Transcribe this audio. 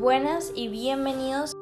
buenas y bienvenidos